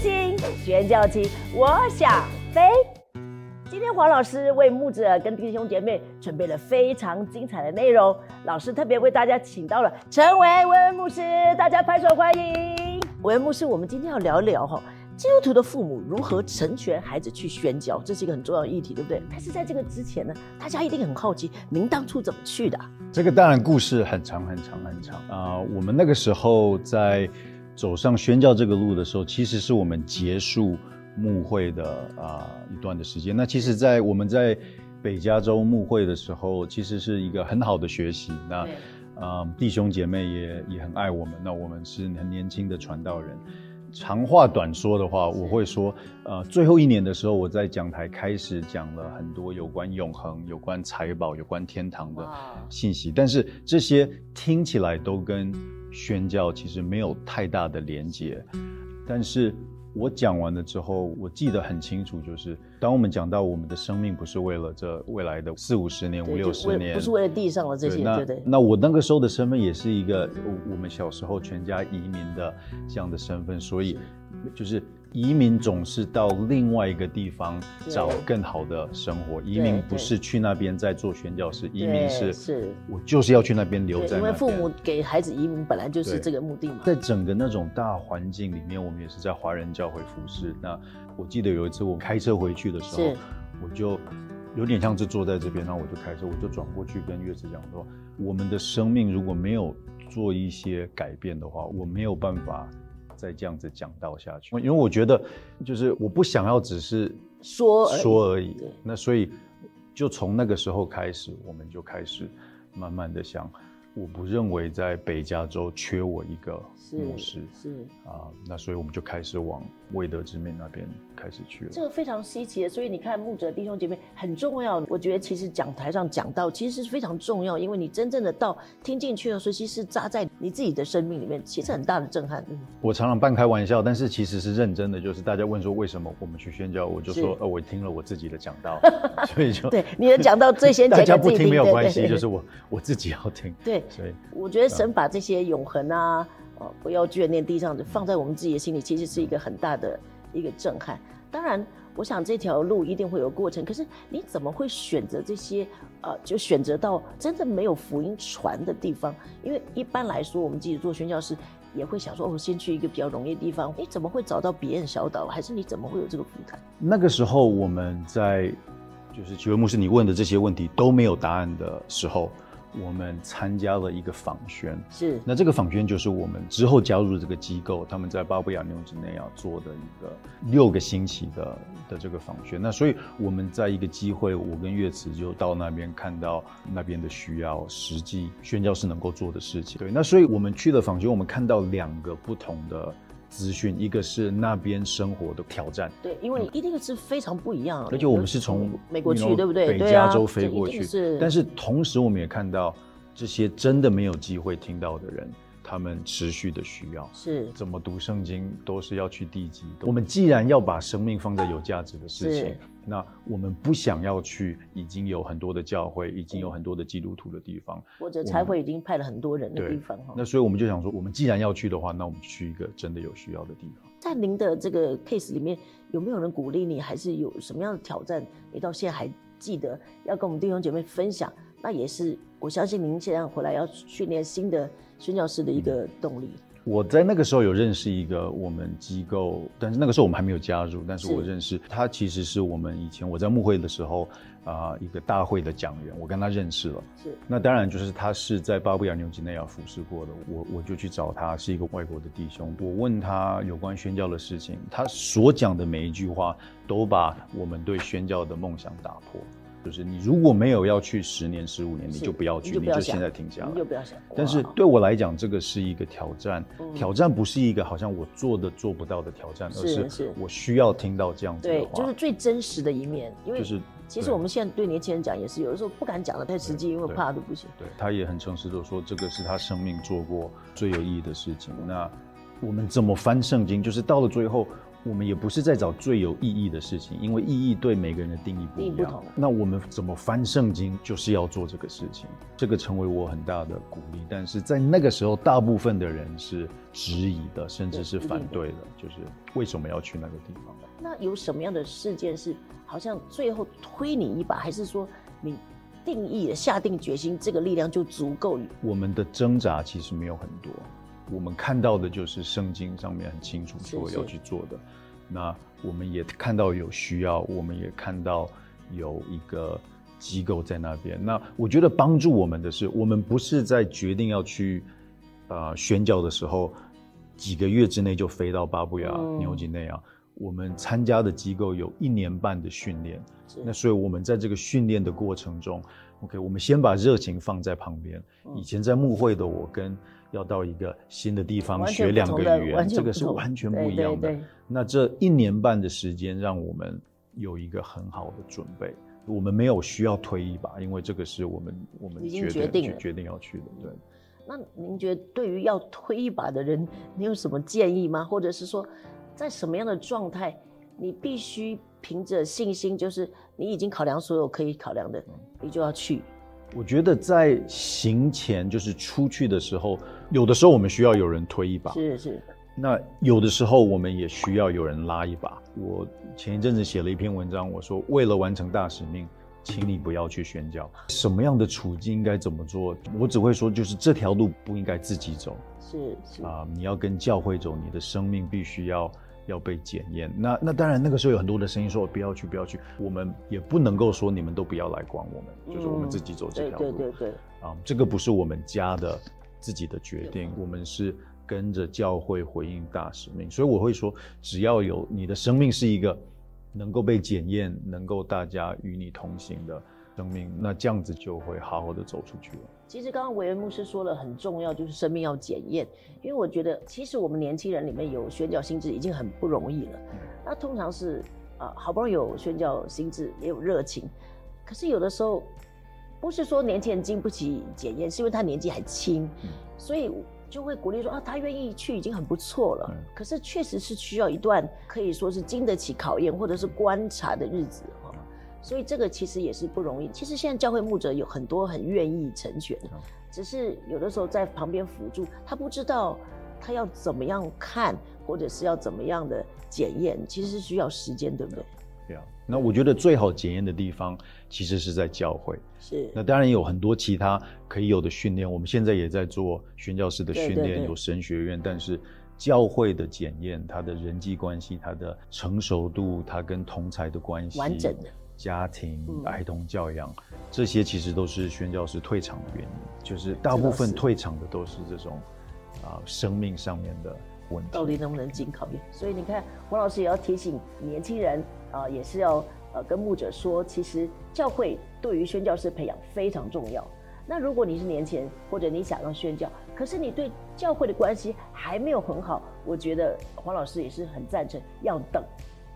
星宣教期，我想飞。今天黄老师为牧者跟弟兄姐妹准备了非常精彩的内容，老师特别为大家请到了陈维文牧师，大家拍手欢迎。维文牧师，我们今天要聊聊哈，基督徒的父母如何成全孩子去宣教，这是一个很重要的议题，对不对？但是在这个之前呢，大家一定很好奇，您当初怎么去的？这个当然故事很长很长很长啊、我们那个时候在走上宣教这个路的时候，其实是我们结束牧会的啊、一段的时间。那其实，在我们在北加州牧会的时候，其实是一个很好的学习。那对啊、弟兄姐妹也也很爱我们。那我们是很年轻的传道人。长话短说的话，我会说，呃，最后一年的时候，我在讲台开始讲了很多有关永恒、有关财宝、有关天堂的哇信息，但是这些听起来都跟宣教其实没有太大的连结。但是我讲完了之后，我记得很清楚，就是当我们讲到我们的生命不是为了这未来的四五十年、五六十年，为不是为了地上的这些，那对对。那我那个时候的身份也是一个我我们小时候全家移民的这样的身份，所以就是移民总是到另外一个地方找更好的生活。移民不是去那边在做宣教士，移民是是我就是要去那边留对，在那边。因为父母给孩子移民本来就是这个目的嘛。在整个那种大环境里面，我们也是在华人教会服侍。那我记得有一次我开车回去的时候，我就有点像是坐在这边，然后我就开车，我就转过去跟月子讲说，我们的生命如果没有做一些改变的话，我没有办法再这样子讲到下去。因为我觉得，就是我不想要只是说说而已。那所以就从那个时候开始，我们就开始慢慢的想，我不认为在北加州缺我一个牧师是是，啊、那所以我们就开始往未得之面那边开始去了。这个非常稀奇的。所以你看，牧者弟兄姐妹很重要。我觉得其实讲台上讲到，其实是非常重要，因为你真正的道听进去的时候，其实扎在你自己的生命里面，其实很大的震撼。嗯，我常常半开玩笑，但是其实是认真的。就是大家问说为什么我们去宣教，我就说，呃，我听了我自己的讲道，所以就对，你的讲道最先大讲家不听没有关系，就是我我自己要听。对。所以我觉得神把这些永恒啊，哦，不要眷恋地上的，放在我们自己的心里，其实是一个很大的一个震撼。当然，我想这条路一定会有过程，可是你怎么会选择这些？呃，就选择到真正没有福音传的地方？因为一般来说，我们自己做宣教师也会想说，哦，先去一个比较容易的地方。你怎么会找到别人小岛？还是你怎么会有这个负担？那个时候我们在就是几位牧师你问的这些问题都没有答案的时候，我们参加了一个访宣。是那这个访宣就是我们之后加入这个机构，他们在巴布亚纽几内亚做的一个六个星期的的这个访宣。那所以我们在一个机会，我跟岳慈就到那边看到那边的需要，实际宣教是能够做的事情。对，那所以我们去了访宣，我们看到两个不同的资讯，一个是那边生活的挑战。对，因为你一定是非常不一样的。而且我们是从美国去对不对北加州飞过去，但是同时我们也看到这些真的没有机会听到的人，他们持续的需要。是怎么读圣经都是要去地基。我们既然要把生命放在有价值的事情，那我们不想要去已经有很多的教会、已经有很多的基督徒的地方。或者才会已经派了很多人的地方哈。那所以我们就想说，我们既然要去的话，那我们去一个真的有需要的地方。在您的这个 case 里面，有没有人鼓励你，还是有什么样的挑战，你到现在还记得要跟我们弟兄姐妹分享？那也是我相信您现在回来要训练新的宣教师的一个动力。我在那个时候有认识一个我们机构，但是那个时候我们还没有加入，但是是我认识他，其实是我们以前我在牧会的时候啊、一个大会的讲员，我跟他认识了。是那当然就是他是在巴布亚纽几内亚服侍过的，我我就去找他，是一个外国的弟兄，我问他有关宣教的事情，他所讲的每一句话都把我们对宣教的梦想打破。就是你如果没有要去十年、十五年，你就不要去，你就现在停下来你就。不要想。但是对我来讲，这个是一个挑战。嗯挑战不是一个好像我做的做不到的挑战，而是我需要听到这样子的对，话。就是最真实的一面。因为就是其实我们现在对年轻人讲也是，有的时候不敢讲的太实际，因为对怕都不行。对他也很诚实的说，这个是他生命做过最有意义的事情。那我们怎么翻圣经？就是到了最后，我们也不是在找最有意义的事情，因为意义对每个人的定义不一样。那我们怎么翻圣经，就是要做这个事情，这个成为我很大的鼓励。但是在那个时候，大部分的人是质疑的，甚至是反对的，就是为什么要去那个地方？那有什么样的事件是好像最后推你一把，还是说你定义了下定决心，这个力量就足够？我们的挣扎其实没有很多，我们看到的就是圣经上面很清楚说要去做的。那我们也看到有需要，我们也看到有一个机构在那边。那我觉得帮助我们的是，我们不是在决定要去呃宣教的时候，几个月之内就飞到巴布亚嗯纽几内亚。我们参加的机构有一年半的训练，那所以我们在这个训练的过程中，OK，我们先把热情放在旁边。嗯以前在幕会的我跟要到一个新的地方学两个语言，这个是完全不一样的。对对那这一年半的时间，让我们有一个很好的准备。我们没有需要推一把，因为这个是我们我们已经决决定决决定要去的。对，那您觉得对于要推一把的人，你有什么建议吗？或者是说，在什么样的状态，你必须凭着信心，就是你已经考量所有可以考量的，你就要去。我觉得在行前就是出去的时候，有的时候我们需要有人推一把，是是，那有的时候我们也需要有人拉一把。我前一阵子写了一篇文章，我说为了完成大使命，请你不要去宣教。什么样的处境应该怎么做？我只会说，就是这条路不应该自己走是是，啊、你要跟教会走，你的生命必须要要被检验。那那当然，那个时候有很多的声音说不要去，不要去。我们也不能够说你们都不要来管我们，就是我们自己走这条路。对对对，啊，这个不是我们家的自己的决定，我们是跟着教会回应大使命。所以我会说，只要有你的生命是一个能够被检验、能够大家与你同行的生命，那这样子就会好好的走出去了。其实刚刚维恩牧师说了很重要，就是生命要检验。因为我觉得，其实我们年轻人里面有宣教心智已经很不容易了。那通常是啊、好不容易有宣教心智，也有热情，可是有的时候不是说年轻人经不起检验，是因为他年纪还轻，所以就会鼓励说啊，他愿意去已经很不错了。嗯可是确实是需要一段可以说是经得起考验或者是观察的日子哈。所以这个其实也是不容易。其实现在教会牧者有很多很愿意成全，只是有的时候在旁边辅助，他不知道他要怎么样看，或者是要怎么样的检验，其实是需要时间，对不对？对啊，那我觉得最好检验的地方其实是在教会。是那当然有很多其他可以有的训练，我们现在也在做宣教师的训练，对对对有神学院，但是教会的检验，他的人际关系，他的成熟度，他跟同才的关系，完整的家庭、嗯儿童教养，这些其实都是宣教师退场的原因，就是大部分退场的都是这种啊、生命上面的问题。到底能不能经考验？所以你看，黄老师也要提醒年轻人啊、也是要呃跟牧者说，其实教会对于宣教师培养非常重要。那如果你是年轻人，或者你想要宣教，可是你对教会的关系还没有很好，我觉得黄老师也是很赞成要等，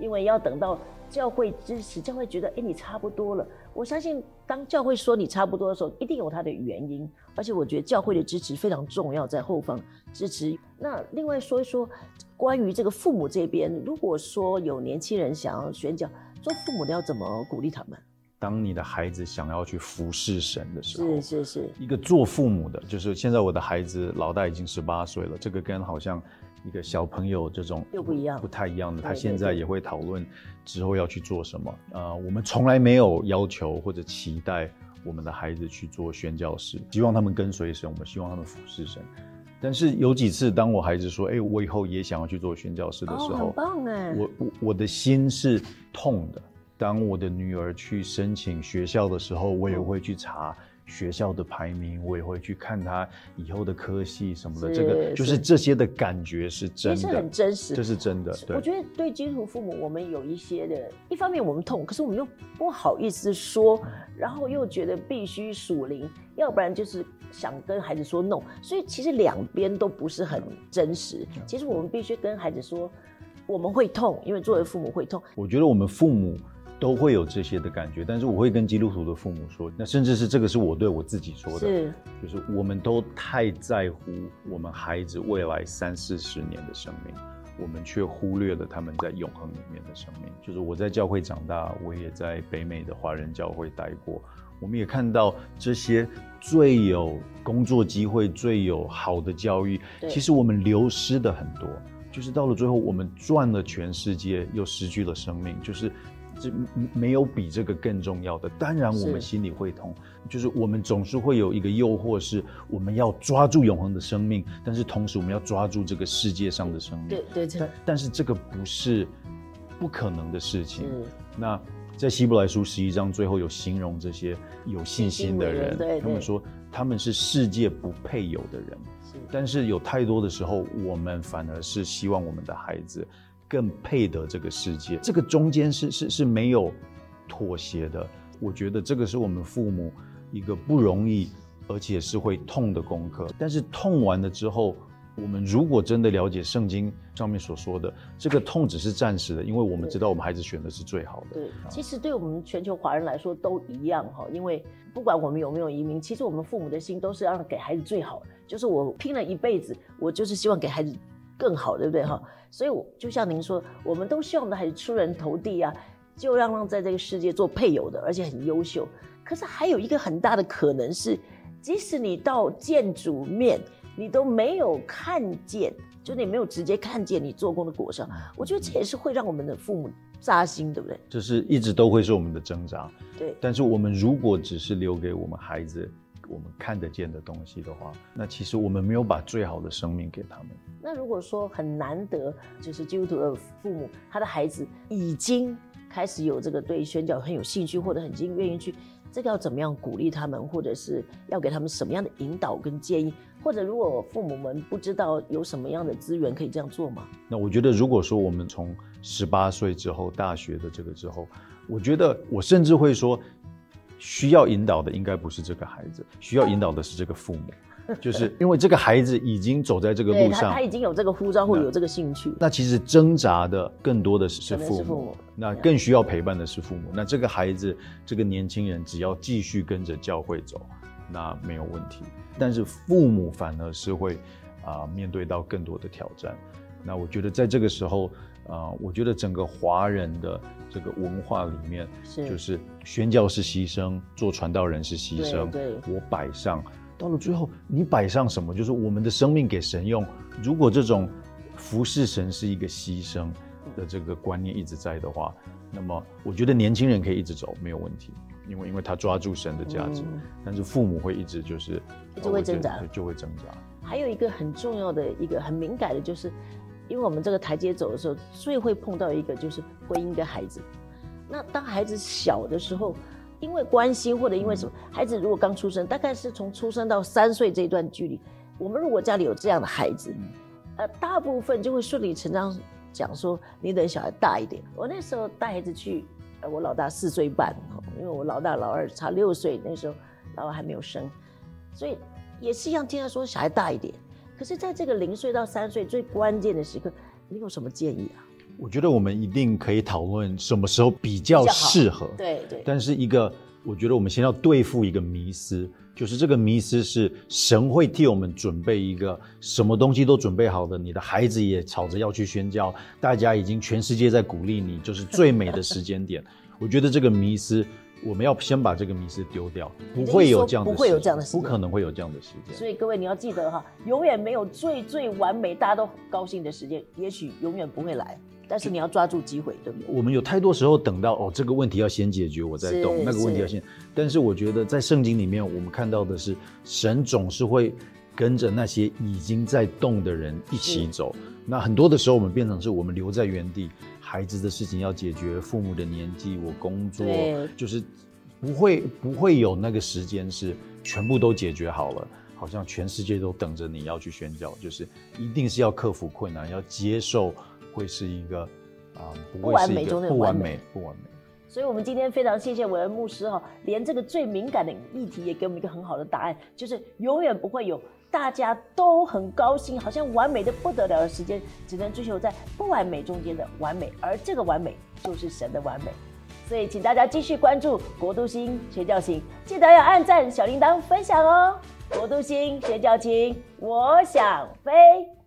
因为要等到教会支持，教会觉得哎你差不多了。我相信当教会说你差不多的时候，一定有它的原因，而且我觉得教会的支持非常重要，在后方支持。那另外说一说关于这个父母这边，如果说有年轻人想要宣教，做父母的要怎么鼓励他们？当你的孩子想要去服侍神的时候，是是是，一个做父母的，就是现在我的孩子老大已经十八岁了，这个跟好像一个小朋友这种又不一样不太一样的。他现在也会讨论之后要去做什么。呃，我们从来没有要求或者期待我们的孩子去做宣教士，希望他们跟随神，我们希望他们服侍神。但是有几次，当我孩子说：“哎、我以后也想要去做宣教师”的时哦，候，很棒哎，我我我的心是痛的。当我的女儿去申请学校的时候，我也会去查学校的排名，我也会去看他以后的科系什么的。这个就是是这些的感觉是真的，其实很真实，这是真的。对，我觉得对基督徒父母，我们有一些的，一方面我们痛，可是我们又不好意思说，然后又觉得必须属灵，要不然就是想跟孩子说 no，所以其实两边都不是很真实。其实我们必须跟孩子说，我们会痛，因为作为父母会痛，我觉得我们父母都会有这些的感觉，但是我会跟基督徒的父母说，那甚至是这个是我对我自己说的，是就是我们都太在乎我们孩子未来三四十年的生命，我们却忽略了他们在永恒里面的生命。就是我在教会长大，我也在北美的华人教会待过，我们也看到这些最有工作机会、最有好的教育，其实我们流失的很多。就是到了最后，我们赚了全世界，又失去了生命。就是这没有比这个更重要的。当然，我们心里会痛。就是我们总是会有一个诱惑，是我们要抓住永恒的生命，但是同时我们要抓住这个世界上的生命。对对对。但是这个不是不可能的事情。那在希伯来书十一章最后有形容这些有信心的人，他们说他们是世界不配有的人。但是有太多的时候，我们反而是希望我们的孩子更配得这个世界。这个中间是是是没有妥协的。我觉得这个是我们父母一个不容易，而且是会痛的功课。但是痛完了之后，我们如果真的了解圣经上面所说的，这个痛只是暂时的，因为我们知道我们孩子选的是最好的。对，其实对我们全球华人来说都一样哈，因为不管我们有没有移民，其实我们父母的心都是要给孩子最好的。就是我拼了一辈子，我就是希望给孩子更好，对不对哈？所以，我就像您说，我们都希望我们的还是出人头地啊，就让让在这个世界做配偶的，而且很优秀。可是还有一个很大的可能是，即使你到建主面，你都没有看见，就你没有直接看见你做工的果实。我觉得这也是会让我们的父母扎心，对不对？就是一直都会是我们的挣扎。对。但是我们如果只是留给我们孩子。我们看得见的东西的话，那其实我们没有把最好的生命给他们。那如果说很难得，就是基督徒的父母，他的孩子已经开始有这个对宣教很有兴趣，或者很经愿意去，这个要怎么样鼓励他们，或者是要给他们什么样的引导跟建议？或者如果父母们不知道有什么样的资源可以这样做吗？那我觉得，如果说我们从十八岁之后，大学的这个之后，我觉得我甚至会说。需要引导的应该不是这个孩子，需要引导的是这个父母，就是因为这个孩子已经走在这个路上，他已经有这个呼召或有这个兴趣。那其实挣扎的更多的是父母，那更需要陪伴的是父母。那这个孩子，这个年轻人只要继续跟着教会走，那没有问题。但是父母反而是会啊面对到更多的挑战。那我觉得在这个时候。啊，我觉得整个华人的这个文化里面，就是宣教是牺牲，做传道人是牺牲。对，我摆上，到了最后，你摆上什么？就是我们的生命给神用。如果这种服侍神是一个牺牲的这个观念一直在的话，那么我觉得年轻人可以一直走没有问题，因为因为他抓住神的价值。但是父母会一直就是就会挣扎，就会挣扎。还有一个很重要的一个很敏感的就是。因为我们这个台阶走的时候，最会碰到一个就是婚姻跟孩子。那当孩子小的时候，因为关心或者因为什么，孩子如果刚出生，大概是从出生到三岁这段距离，我们如果家里有这样的孩子，呃，大部分就会顺理成章讲说，你等小孩大一点。我那时候带孩子去，呃，我老大四岁半，因为我老大老二差六岁，那时候老二还没有生，所以也是一样，听他说小孩大一点。可是，在这个零岁到三岁最关键的时刻，你有什么建议啊？我觉得我们一定可以讨论什么时候比较适合。对对。但是一个，我觉得我们先要对付一个迷思，就是这个迷思是神会替我们准备一个什么东西都准备好的，你的孩子也吵着要去宣教，大家已经全世界在鼓励你，就是最美的时间点。我觉得这个迷思。我们要先把这个迷思丢掉，不会有这样的，不会有这样的，不可能会有这样的时间。所以各位你要记得哈，永远没有最最完美、大家都高兴的时间，也许永远不会来。但是你要抓住机会，对不对？我们有太多时候等到哦，这个问题要先解决，我再动那个问题要先。但是我觉得在圣经里面，我们看到的是神总是会跟着那些已经在动的人一起走。那很多的时候，我们变成是我们留在原地。孩子的事情要解决，父母的年纪，我工作，就是不会不会有那个时间是全部都解决好了，好像全世界都等着你要去宣教，就是一定是要克服困难，要接受会是一个啊不完美中的不完美不完美。所以，我们今天非常谢谢韦恩牧师哈，连这个最敏感的议题也给我们一个很好的答案，就是永远不会有。大家都很高兴，好像完美的不得了的时间，只能追求在不完美中间的完美，而这个完美就是神的完美。所以，请大家继续关注国都星学教琴，记得要按赞、小铃铛、分享哦。国都星学教琴，我想飞。